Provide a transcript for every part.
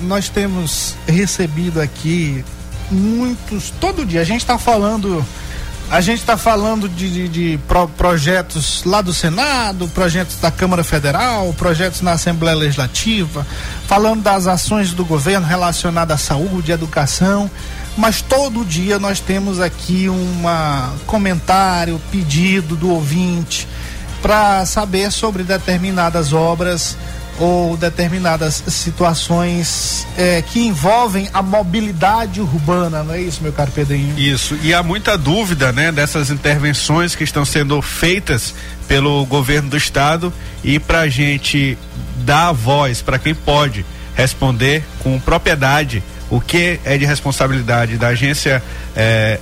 nós temos recebido aqui muitos, todo dia, a gente está falando a gente está falando de, de, de pro, projetos lá do Senado, projetos da Câmara Federal, projetos na Assembleia Legislativa, falando das ações do governo relacionadas à saúde, educação, mas todo dia nós temos aqui um comentário, pedido do ouvinte para saber sobre determinadas obras ou determinadas situações é, que envolvem a mobilidade urbana, não é isso, meu caro Pedrinho? Isso, e há muita dúvida, né, dessas intervenções que estão sendo feitas pelo governo do estado e para a gente dar a voz para quem pode responder com propriedade o que é de responsabilidade da agência é,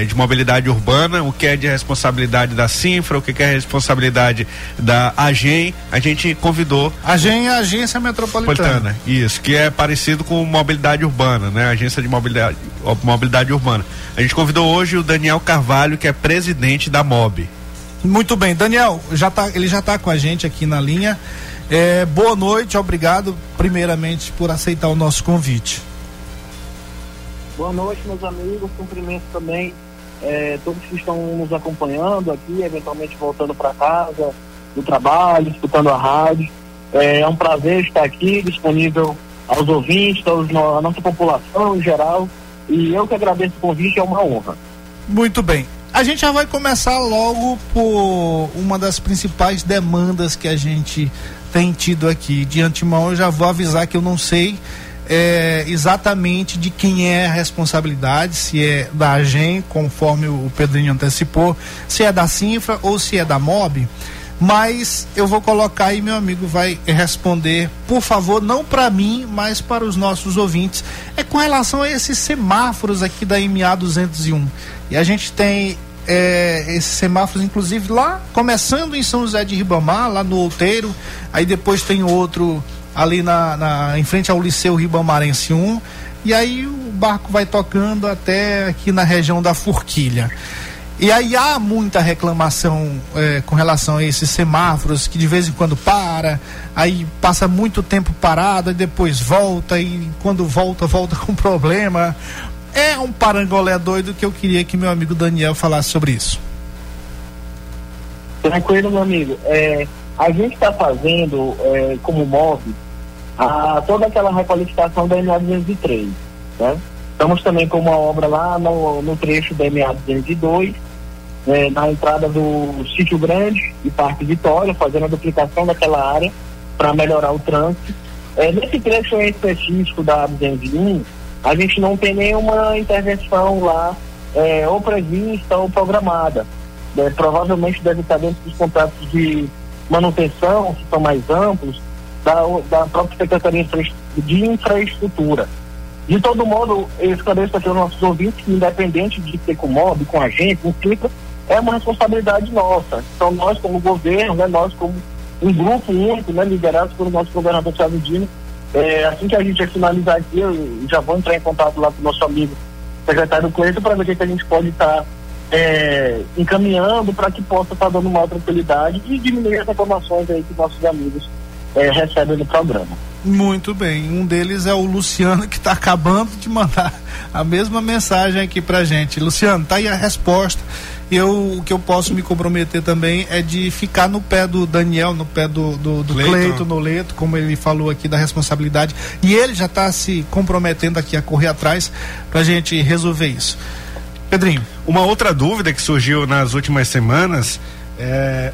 é, de mobilidade urbana, o que é de responsabilidade da Sinfra, o que é responsabilidade da AGEM. A gente convidou. AGEM é a agência metropolitana. Isso, que é parecido com mobilidade urbana, né? Agência de mobilidade, mobilidade urbana. A gente convidou hoje o Daniel Carvalho, que é presidente da MOB. Muito bem, Daniel, já tá, ele já está com a gente aqui na linha. É, boa noite, obrigado primeiramente por aceitar o nosso convite. Boa noite, meus amigos. Cumprimento também é, todos que estão nos acompanhando aqui, eventualmente voltando para casa, do trabalho, escutando a rádio. É, é, um prazer estar aqui, disponível aos ouvintes, aos, à nossa população em geral. E eu que agradeço o convite, é uma honra. Muito bem. A gente já vai começar logo por uma das principais demandas que a gente tem tido aqui. De antemão, eu já vou avisar que eu não sei é, exatamente de quem é a responsabilidade, se é da AGEM, conforme o Pedrinho antecipou, se é da Sinfra ou se é da MOB. Mas eu vou colocar aí, meu amigo vai responder, por favor, não para mim, mas para os nossos ouvintes. É com relação a esses semáforos aqui da MA 201. E a gente tem é, esses semáforos, inclusive lá, começando em São José de Ribamar, lá no Outeiro, aí depois tem outro ali na, na, em frente ao Liceu Ribamarense 1, e aí o barco vai tocando até aqui na região da Forquilha. E aí há muita reclamação é, com relação a esses semáforos que de vez em quando para, aí passa muito tempo parado, e depois volta, e quando volta, volta com problema. É um parangolé doido que eu queria que meu amigo Daniel falasse sobre isso. Tranquilo, meu amigo. É, a gente está fazendo é, como MOV a, toda aquela requalificação da MA 203. Né? Estamos também com uma obra lá no, no trecho da MA 202, né, na entrada do Sítio Grande e Parque Vitória, fazendo a duplicação daquela área para melhorar o trânsito. É, nesse trecho específico da 201, a gente não tem nenhuma intervenção lá, é, ou prevista ou programada. É, provavelmente deve estar dentro dos contratos de manutenção, que são mais amplos, da, da própria Secretaria de Infraestrutura. De todo modo, eu esclareço aqui aos nossos ouvintes que, independente de ser com MOB, com a gente, com CIPA, é uma responsabilidade nossa. Então, nós, como governo, né, nós, como um grupo único, né, liderado pelo nosso governador Thiago Dino, é, assim que a gente finalizar aqui, eu já vou entrar em contato lá com o nosso amigo secretário Cleiton para ver o que, a gente pode estar tá, é, encaminhando para que possa estar tá dando maior tranquilidade e diminuir as reclamações aí que nossos amigos é, recebem no programa. Muito bem. Um deles é o Luciano, que está acabando de mandar a mesma mensagem aqui pra gente. Luciano, tá aí a resposta. Eu, o que eu posso me comprometer também é de ficar no pé do Daniel, no pé do, do, do Cleito, no Leito, como ele falou aqui da responsabilidade. E ele já está se comprometendo aqui a correr atrás para a gente resolver isso. Pedrinho. Uma outra dúvida que surgiu nas últimas semanas é.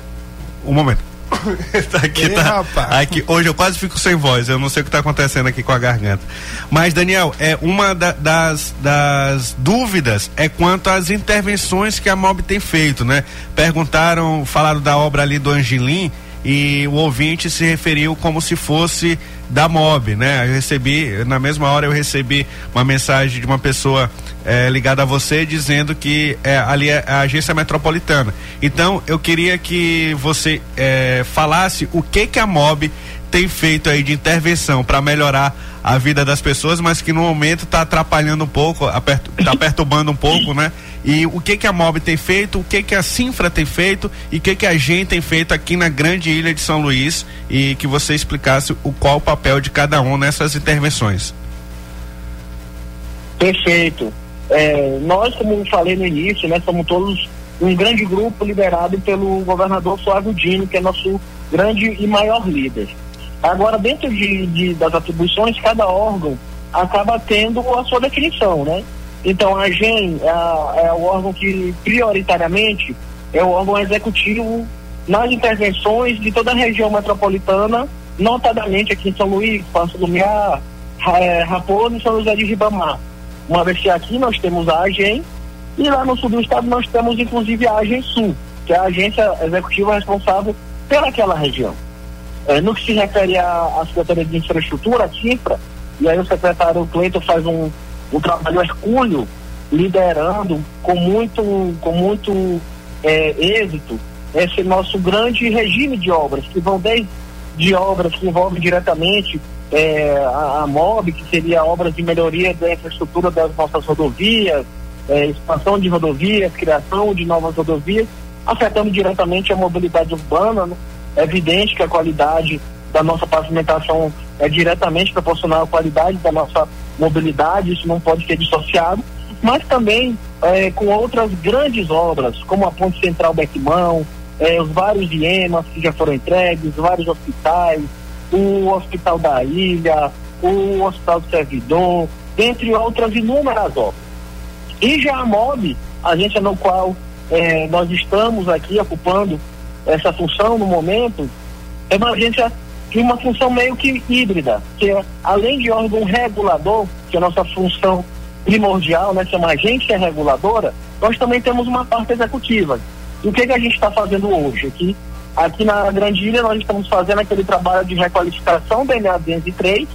Um momento. tá aqui, Ei, tá. Aqui, hoje eu quase fico sem voz, eu não sei o que está acontecendo aqui com a garganta. Mas, Daniel, é uma da, das, das dúvidas é quanto às intervenções que a MOB tem feito, né? Perguntaram, falaram da obra ali do Angelim e o ouvinte se referiu como se fosse da MOB, né? Eu recebi, na mesma hora eu recebi uma mensagem de uma pessoa é, ligada a você dizendo que é, ali é a agência metropolitana. Então eu queria que você é, falasse o que que a MOB tem feito aí de intervenção para melhorar a vida das pessoas, mas que no momento está atrapalhando um pouco, está perturbando um pouco, né? E o que que a MOB tem feito, o que que a Sinfra tem feito e o que que a gente tem feito aqui na grande ilha de São Luís e que você explicasse o qual o papel de cada um nessas intervenções. Perfeito. É, nós, como falei no início, né, somos todos um grande grupo liderado pelo governador Flávio Dino, que é nosso grande e maior líder. Agora, dentro de, de, das atribuições, cada órgão acaba tendo a sua definição, né? Então, a GEM é, é o órgão que, prioritariamente, é o órgão executivo nas intervenções de toda a região metropolitana, notadamente aqui em São Luís, Passo Lumiar, é, Raposo e São José de Ribamar. Uma vez que aqui nós temos a AGEM, e lá no sul do estado nós temos inclusive a AGEM Sul, que é a agência executiva responsável pelaquela região. É, no que se refere à, Secretaria de Infraestrutura, a CIFRA, e aí o secretário Cleiton faz um, um trabalho hercúleo, liderando com muito, com muito é, êxito esse nosso grande regime de obras, que vão desde de obras que envolvem diretamente é, a, a MOB, que seria obras de melhoria da infraestrutura das nossas rodovias, é, expansão de rodovias, criação de novas rodovias, afetando diretamente a mobilidade urbana. Né? É evidente que a qualidade da nossa pavimentação é diretamente proporcional à qualidade da nossa mobilidade, isso não pode ser dissociado, mas também é, com outras grandes obras, como a Ponte Central Bequimão, é, os vários IEMAs que já foram entregues, vários hospitais, o Hospital da Ilha, o Hospital do Servidor, dentre outras inúmeras obras. E já a MOB, agência no qual é, nós estamos aqui ocupando essa função no momento, é uma agência de uma função meio que híbrida, que é, além de órgão regulador, que é a nossa função primordial, né, ser uma agência reguladora, nós também temos uma parte executiva. E o que, que a gente está fazendo hoje? Aqui, aqui na Grande Ilha nós estamos fazendo aquele trabalho de requalificação da NA 203,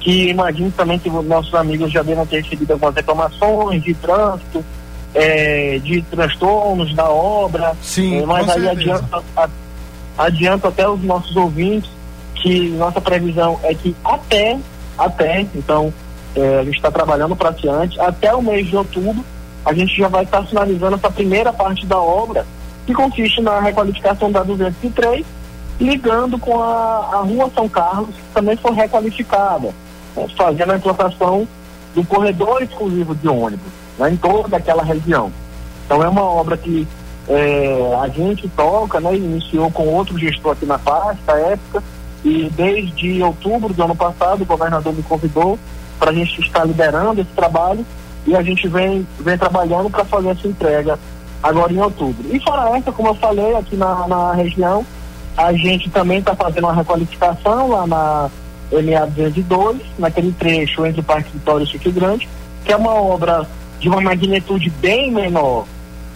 que imagino também que nossos amigos já devam ter recebido algumas reclamações de trânsito, é, de transtornos da obra. Sim, é, mas aí adianta, adianta até os nossos ouvintes que nossa previsão é que até, até, então é, a gente está trabalhando para antes, até o mês de outubro, a gente já vai estar finalizando essa primeira parte da obra, que consiste na requalificação da 203, ligando com a, a Rua São Carlos, que também foi requalificada fazendo a implantação do corredor exclusivo de ônibus né, em toda aquela região. Então é uma obra que é, a gente toca, né, iniciou com outro gestor aqui na pasta, época, e desde outubro do ano passado o governador me convidou para a gente estar liderando esse trabalho e a gente vem, vem trabalhando para fazer essa entrega agora em outubro. E fora essa, como eu falei, aqui na, na região, a gente também está fazendo uma requalificação lá na MA 202, naquele trecho entre o Parque Vitória e o Chique Grande, que é uma obra de uma magnitude bem menor,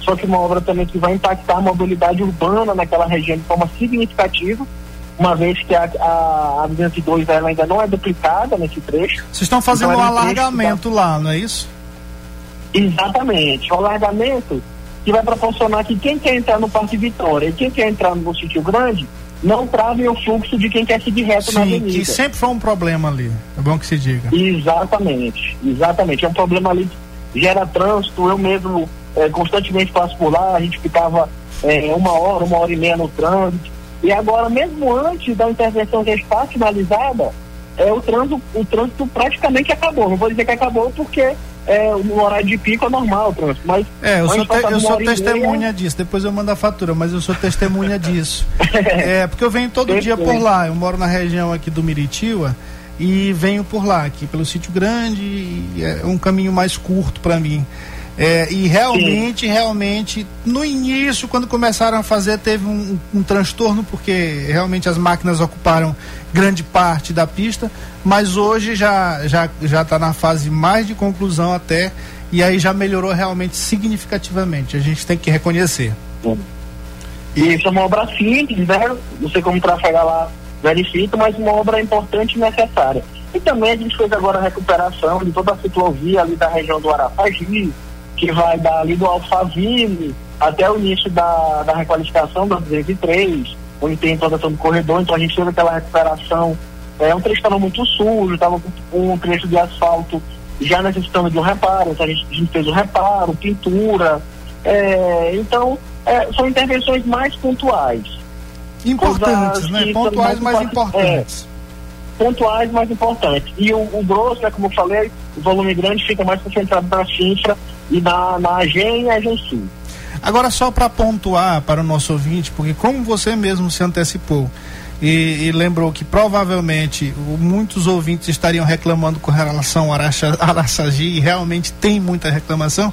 só que uma obra também que vai impactar a mobilidade urbana naquela região de forma significativa, uma vez que a, a, a 202 ela ainda não é duplicada nesse trecho. Vocês estão fazendo então, um alargamento tá... lá, não é isso? Exatamente, o alargamento que vai proporcionar que quem quer entrar no Parque Vitória e quem quer entrar no Sítio Grande não travem o fluxo de quem quer seguir reto Sim, na avenida. que sempre foi um problema ali, é bom que se diga. Exatamente, exatamente, é um problema ali gera trânsito, eu mesmo é, constantemente passo por lá, a gente ficava é, uma hora, uma hora e meia no trânsito, e agora mesmo antes da intervenção já estar finalizada, é, o, trânsito, o trânsito praticamente acabou, não vou dizer que acabou porque é, no horário de pico é normal, trânsito, mas. É, eu sou, te, eu sou testemunha meia... disso, depois eu mando a fatura, mas eu sou testemunha disso. é, porque eu venho todo dia por lá, eu moro na região aqui do Miritiba e venho por lá, aqui pelo sítio grande, é um caminho mais curto para mim. É, e realmente, Sim. realmente, no início, quando começaram a fazer, teve um, um, transtorno, porque realmente as máquinas ocuparam grande parte da pista, mas hoje já já já está na fase mais de conclusão até, e aí já melhorou realmente significativamente. A gente tem que reconhecer. E isso é uma obra simples, né? Não sei como trafegar lá verifica, mas uma obra importante e necessária. E também a gente fez agora a recuperação de toda a ciclovia ali da região do Arapagi, que vai ali do Alphaville até o início da, da requalificação da 203, onde tem implantação do corredor, então a gente teve aquela recuperação é um trecho estava muito sujo, estava com um trecho de asfalto já necessitando de um reparo, então a gente, a gente fez o um reparo, pintura. É, então, é, são intervenções mais pontuais. Importantes, né? Pontuais mais, mais importantes. É, pontuais mais importantes. E o, o, grosso, né, como eu falei, o volume grande fica mais concentrado na cifra e na, na AGEM e AGEM Sul. Agora, só para pontuar para o nosso ouvinte, porque como você mesmo se antecipou, e, e, lembrou que provavelmente muitos ouvintes estariam reclamando com relação ao Araçagi e realmente tem muita reclamação,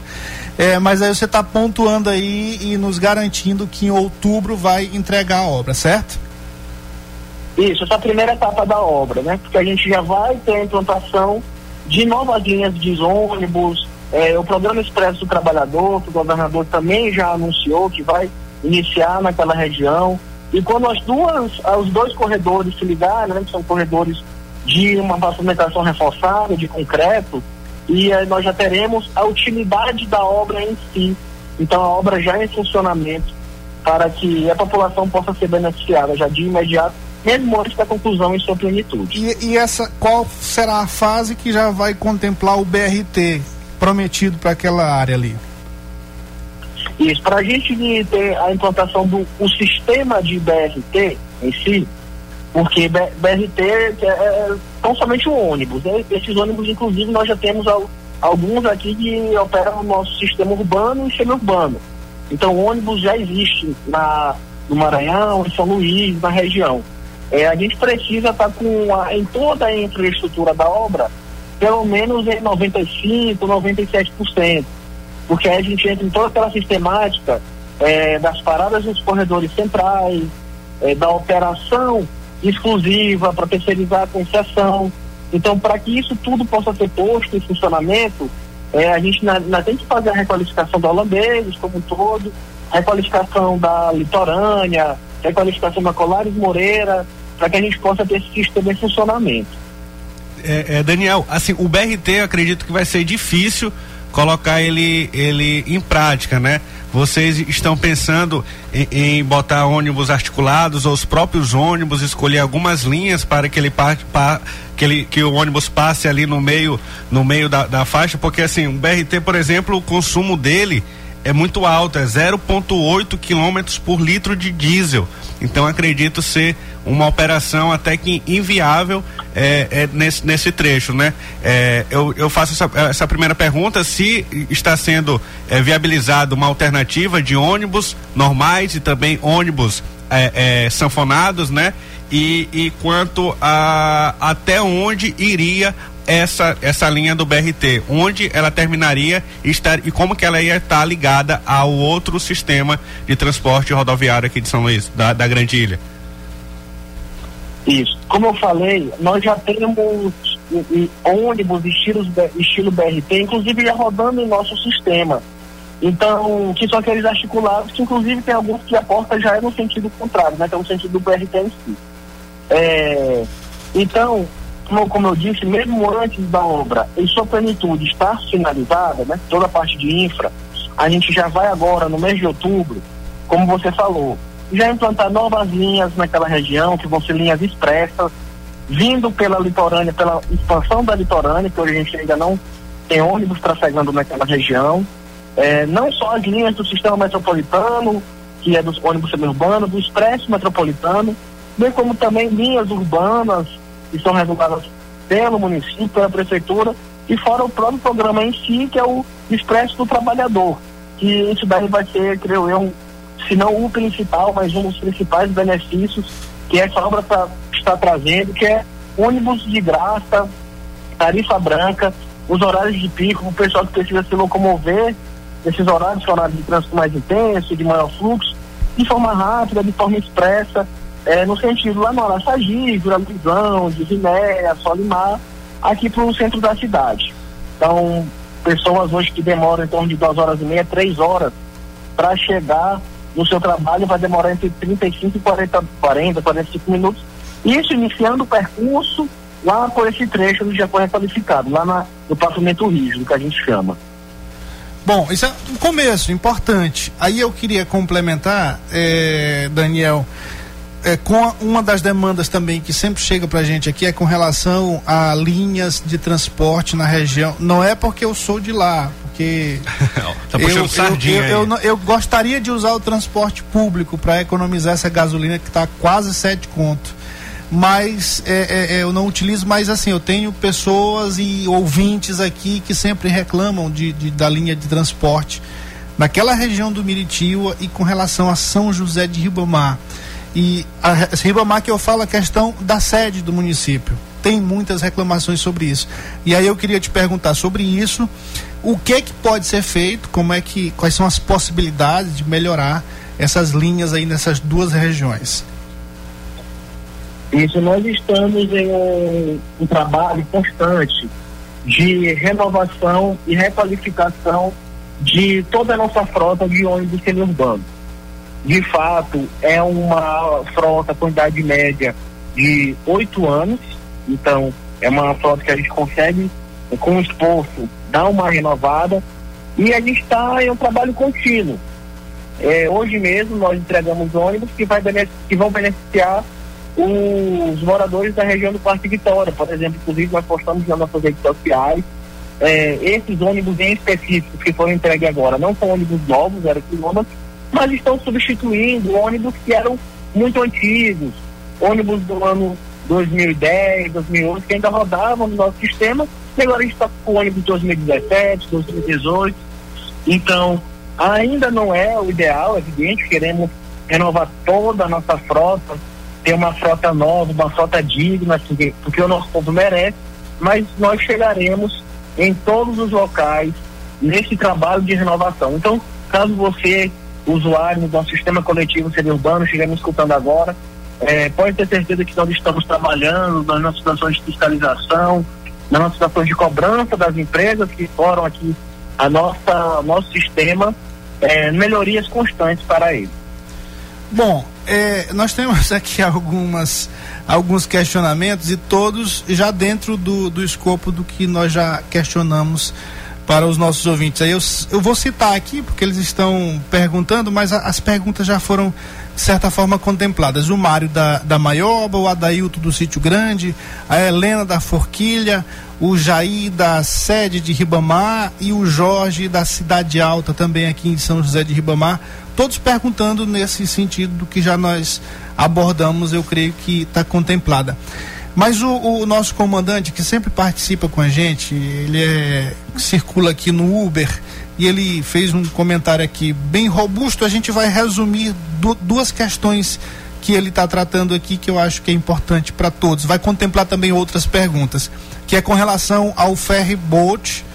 é, mas aí você está pontuando aí e nos garantindo que em outubro vai entregar a obra, certo? Isso, essa é a primeira etapa da obra, né? Porque a gente já vai ter a implantação de novas linhas de ônibus, é, o programa Expresso do Trabalhador, que o governador também já anunciou que vai iniciar naquela região. E quando as duas, os dois corredores se ligarem, né, que são corredores de uma pavimentação reforçada, de concreto, e aí nós já teremos a utilidade da obra em si. Então a obra já em funcionamento para que a população possa ser beneficiada já de imediato, mesmo antes da conclusão em sua plenitude. E, e essa qual será a fase que já vai contemplar o BRT prometido para aquela área ali? Isso, para a gente ter a implantação do o sistema de BRT em si, porque BRT é, é tão somente um ônibus. Né? Esses ônibus, inclusive, nós já temos al, alguns aqui que operam o nosso sistema urbano e semi-urbano. Então, o ônibus já existe na, no Maranhão, em São Luís, na região. É, a gente precisa estar tá com a, em toda a infraestrutura da obra, pelo menos em 95%, 97% porque aí a gente entra em toda aquela sistemática é, das paradas nos corredores centrais, é, da operação exclusiva para terceirizar a concessão. Então, para que isso tudo possa ser posto em funcionamento, é, a gente ainda tem que fazer a requalificação do holandeses como um todo, a requalificação da litorânea, requalificação da Colares Moreira, para que a gente possa ter esse sistema em funcionamento. É, é, Daniel, assim, o BRT eu acredito que vai ser difícil colocar ele, ele em prática, né? Vocês estão pensando em, em, botar ônibus articulados ou os próprios ônibus escolher algumas linhas para que ele parte para que, ele, que o ônibus passe ali no meio no meio da, da faixa, porque assim, o BRT, por exemplo, o consumo dele é muito alto, é 0,8 quilômetros por litro de diesel. Então acredito ser uma operação até que inviável é, é nesse, nesse trecho, né? É, eu, eu faço essa, essa, primeira pergunta se está sendo é, viabilizada uma alternativa de ônibus normais e também ônibus é, é, sanfonados, né? E, e quanto a até onde iria essa essa linha do BRT, onde ela terminaria e, estar, e como que ela ia estar ligada ao outro sistema de transporte rodoviário aqui de São Luís, da, da Grande Ilha? Isso. Como eu falei, nós já temos ônibus estilo, estilo BRT, inclusive já rodando em nosso sistema. Então, que são aqueles articulados, que inclusive tem alguns que a porta já é no sentido contrário, né? Que é no sentido do BRT em si. É, então, como, como eu disse, mesmo antes da obra, em sua plenitude, estar finalizada, né? Toda a parte de infra, a gente já vai agora, no mês de outubro, como você falou, já implantar novas linhas naquela região, que vão ser linhas expressas, vindo pela litorânea, pela expansão da litorânea, que hoje a gente ainda não tem ônibus trafegando naquela região. É, não só as linhas do sistema metropolitano, que é dos ônibus suburbanos, do expresso metropolitano, bem como também linhas urbanas que são reguladas pelo município, pela prefeitura, e fora o próprio programa em si, que é o Expresso do Trabalhador, que isso daí vai ser, creio eu, um, se não o principal, mas um dos principais benefícios que essa obra tá, está trazendo, que é ônibus de graça, tarifa branca, os horários de pico, o pessoal que precisa se locomover, esses horários, horários de trânsito mais intenso, de maior fluxo, de forma rápida, de forma expressa, é, no sentido lá no Araçagi, de Vinéia, Solimar, aqui para o centro da cidade. Então, pessoas hoje que demoram em torno de duas horas e meia, três horas para chegar no seu trabalho vai demorar entre 35 e 40, 40, 45 minutos. Isso iniciando o percurso lá por esse trecho do Japão qualificado, lá na, no pavimento rígido, que a gente chama. Bom, isso é um começo importante. Aí eu queria complementar, eh, Daniel, é, com uma das demandas também que sempre chega para a gente aqui é com relação a linhas de transporte na região. Não é porque eu sou de lá, porque tá eu, eu, eu, eu, eu, gostaria de usar o transporte público para economizar essa gasolina que está quase sete conto. Mas é, é, é, eu não utilizo, mas assim, eu tenho pessoas e ouvintes aqui que sempre reclamam de, de da linha de transporte naquela região do Miritiba e com relação a São José de Ribamar. E a Ribamar que eu falo a questão da sede do município. Tem muitas reclamações sobre isso. E aí eu queria te perguntar sobre isso, o que é que pode ser feito, como é que quais são as possibilidades de melhorar essas linhas aí nessas duas regiões? Isso nós estamos em um, um trabalho constante de renovação e requalificação de toda a nossa frota de ônibus semiurbanos. De fato, é uma frota com idade média de oito anos, então é uma frota que a gente consegue, com esforço, dar uma renovada. E a gente está em um trabalho contínuo. É, hoje mesmo nós entregamos ônibus que, vai que vão beneficiar os moradores da região do Parque Vitória, por exemplo, inclusive nós postamos nas nossas redes sociais é, esses ônibus em específico que foram entregues agora não são ônibus novos, zero quilômetros, mas estão substituindo ônibus que eram muito antigos, ônibus do ano 2010, 2011, que ainda rodavam no nosso sistema, e agora a gente está com ônibus 2017, 2018. Então, ainda não é o ideal, é evidente, queremos renovar toda a nossa frota, ter uma frota nova, uma frota digna, porque o nosso povo merece, mas nós chegaremos em todos os locais nesse trabalho de renovação. Então, caso você, usuário do nosso sistema coletivo seria urbano, estiver me escutando agora, é, pode ter certeza que nós estamos trabalhando nas nossas situações de fiscalização, nas nossas situações de cobrança das empresas que foram aqui a nossa nosso sistema, é, melhorias constantes para ele. Bom, é, nós temos aqui algumas alguns questionamentos e todos já dentro do, do escopo do que nós já questionamos para os nossos ouvintes. Aí eu, eu vou citar aqui porque eles estão perguntando, mas a, as perguntas já foram de certa forma contempladas. O Mário da, da Maioba, o Adailto do Sítio Grande, a Helena da Forquilha, o Jair da sede de Ribamar e o Jorge da Cidade Alta, também aqui em São José de Ribamar, todos perguntando nesse sentido do que já nós abordamos, eu creio que está contemplada. Mas o, o, nosso comandante, que sempre participa com a gente, ele é, circula aqui no Uber e ele fez um comentário aqui bem robusto. A gente vai resumir du duas questões que ele está tratando aqui que eu acho que é importante para todos. Vai contemplar também outras perguntas, que é com relação ao ferry boat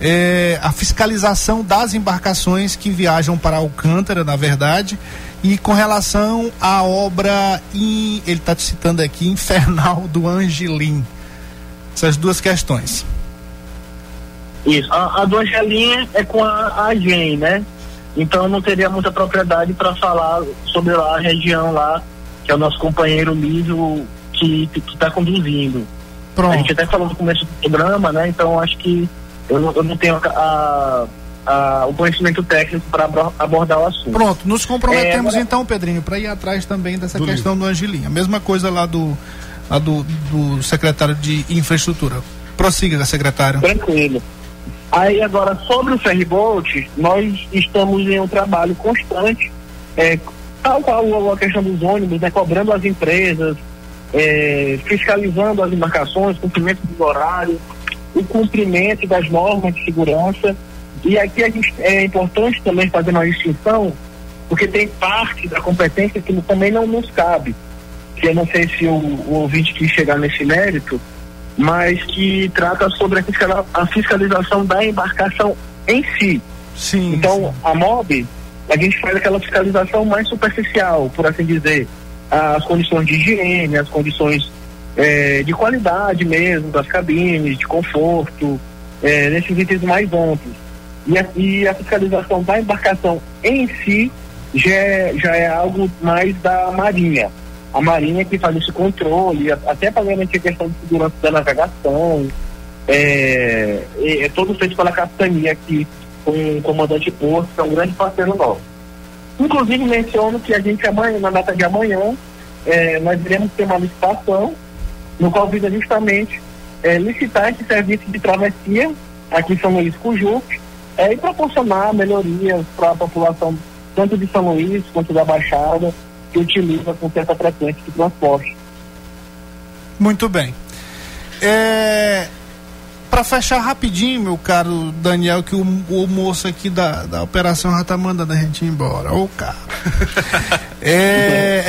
é, a fiscalização das embarcações que viajam para Alcântara, na verdade, e com relação à obra, in, ele está citando aqui, infernal do Angelim. Essas duas questões. Isso. A, a do Angelim é com a, a GEM, né? Então não teria muita propriedade para falar sobre lá a região lá, que é o nosso companheiro Lísio que está conduzindo. Pronto. A gente até falou no começo do programa, né? Então acho que eu não, eu não tenho a, a, o conhecimento técnico para abordar o assunto. Pronto, nos comprometemos é, agora... então, Pedrinho, para ir atrás também dessa do questão livro. do Angelim. A mesma coisa lá do, lá do, do secretário de infraestrutura. Prossiga, secretário. Tranquilo. Aí agora, sobre o ferryboat, nós estamos em um trabalho constante, é, tal qual a questão dos ônibus, né, cobrando as empresas, é, fiscalizando as embarcações, cumprimento dos horários, o cumprimento das normas de segurança. E aqui a gente, é importante também fazer uma distinção, porque tem parte da competência que também não nos cabe. Que eu não sei se o, o ouvinte quis chegar nesse mérito, mas que trata sobre a, fiscalização da embarcação em si. Sim. Então, sim. a MOB, a gente faz aquela fiscalização mais superficial, por assim dizer. As condições de higiene, as condições é, de qualidade mesmo, das cabines, de conforto, é, nesses itens mais amplos. E a, e a, fiscalização da embarcação em si já é, já é algo mais da Marinha. A Marinha que faz esse controle, até para garantir a questão de segurança da navegação. É, é, é todo feito pela capitania aqui, com o comandante Porto, que é um grande parceiro nosso. Inclusive menciono que a gente amanhã, na data de amanhã, é, nós iremos ter uma licitação no qual visa justamente é, licitar esse serviço de travessia aqui em São Luís Cujuque é, e proporcionar melhorias para a população tanto de São Luís quanto da Baixada que utiliza com certa frequência de transporte. Muito bem. É, para fechar rapidinho, meu caro Daniel, que o, o moço aqui da, da operação já tá mandando a gente ir embora. Ô, cara. é,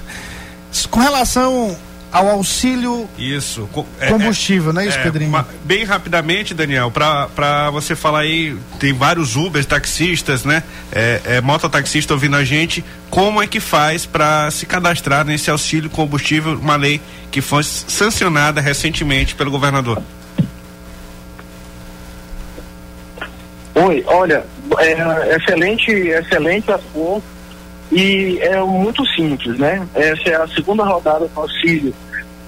com relação ao auxílio isso é, combustível, é, não é isso, é, Pedrinho? bem rapidamente, Daniel, para você falar aí, tem vários Ubers, taxistas, né? É, é, mototaxista ouvindo a gente, como é que faz para se cadastrar nesse auxílio combustível, uma lei que foi sancionada recentemente pelo governador? Oi, olha, é, excelente, excelente assunto e é muito simples, né? Essa é a segunda rodada do auxílio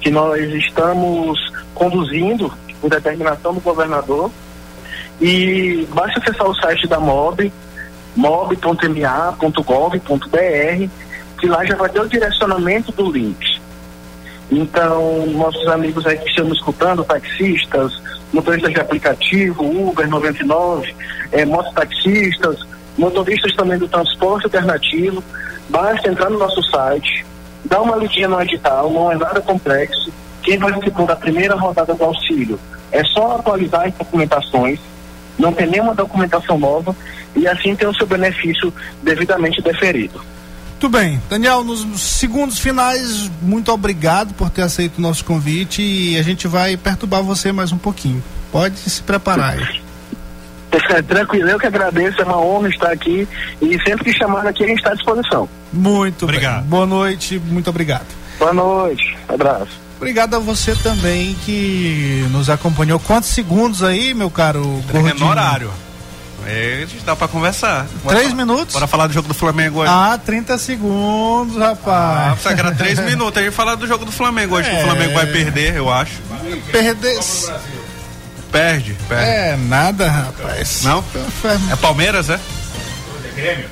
que nós estamos conduzindo por determinação do governador e basta acessar o site da MOB, mob.ma.gov.br, que lá já vai ter o direcionamento do link. Então, nossos amigos aí que estão escutando, taxistas, motoristas de aplicativo, Uber 99, é, mototaxistas, motoristas também do transporte alternativo, basta entrar no nosso site, dar uma lidinha no edital, não é nada complexo. Quem participou da primeira rodada do auxílio é só atualizar as documentações, não tem nenhuma documentação nova e assim ter o seu benefício devidamente deferido. Muito bem. Daniel, nos segundos finais, muito obrigado por ter aceito o nosso convite e a gente vai perturbar você mais um pouquinho. Pode se preparar aí. É, tranquilo, eu que agradeço, é uma honra estar aqui e sempre que chamar aqui a gente está à disposição. Muito obrigado. Bem. Boa noite, muito obrigado. Boa noite, abraço. Obrigado a você também que nos acompanhou. Quantos segundos aí, meu caro? Gordinho? horário. É, dá pra conversar. Bora três minutos? Bora falar do jogo do Flamengo hoje. Ah, 30 segundos, rapaz. Ah, era três minutos. A gente falar do jogo do Flamengo hoje, é... que o Flamengo vai perder, eu acho. Perder. Perde, perde. É, nada, rapaz. Não? É Palmeiras, é? Grêmio.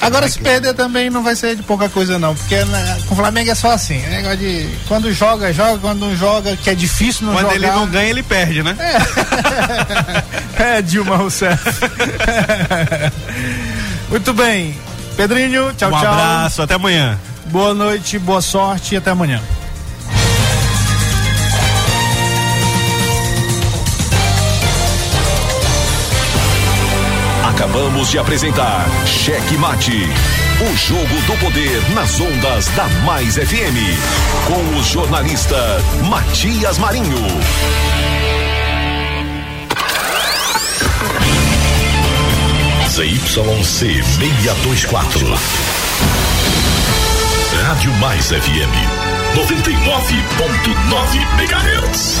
Agora se perder também não vai ser de pouca coisa não, porque né, com o Flamengo é só assim, é negócio de quando joga, joga, quando não joga, que é difícil não quando jogar. Quando ele não ganha, ele perde, né? É, é Dilma Rousseff. Muito bem. Pedrinho, tchau, um tchau. Um abraço, até amanhã. Boa noite, boa sorte e até amanhã. Acabamos de apresentar Cheque Mate. O jogo do poder nas ondas da Mais FM. Com o jornalista Matias Marinho. ZYC 624. Rádio Mais FM. 99.9 MHz.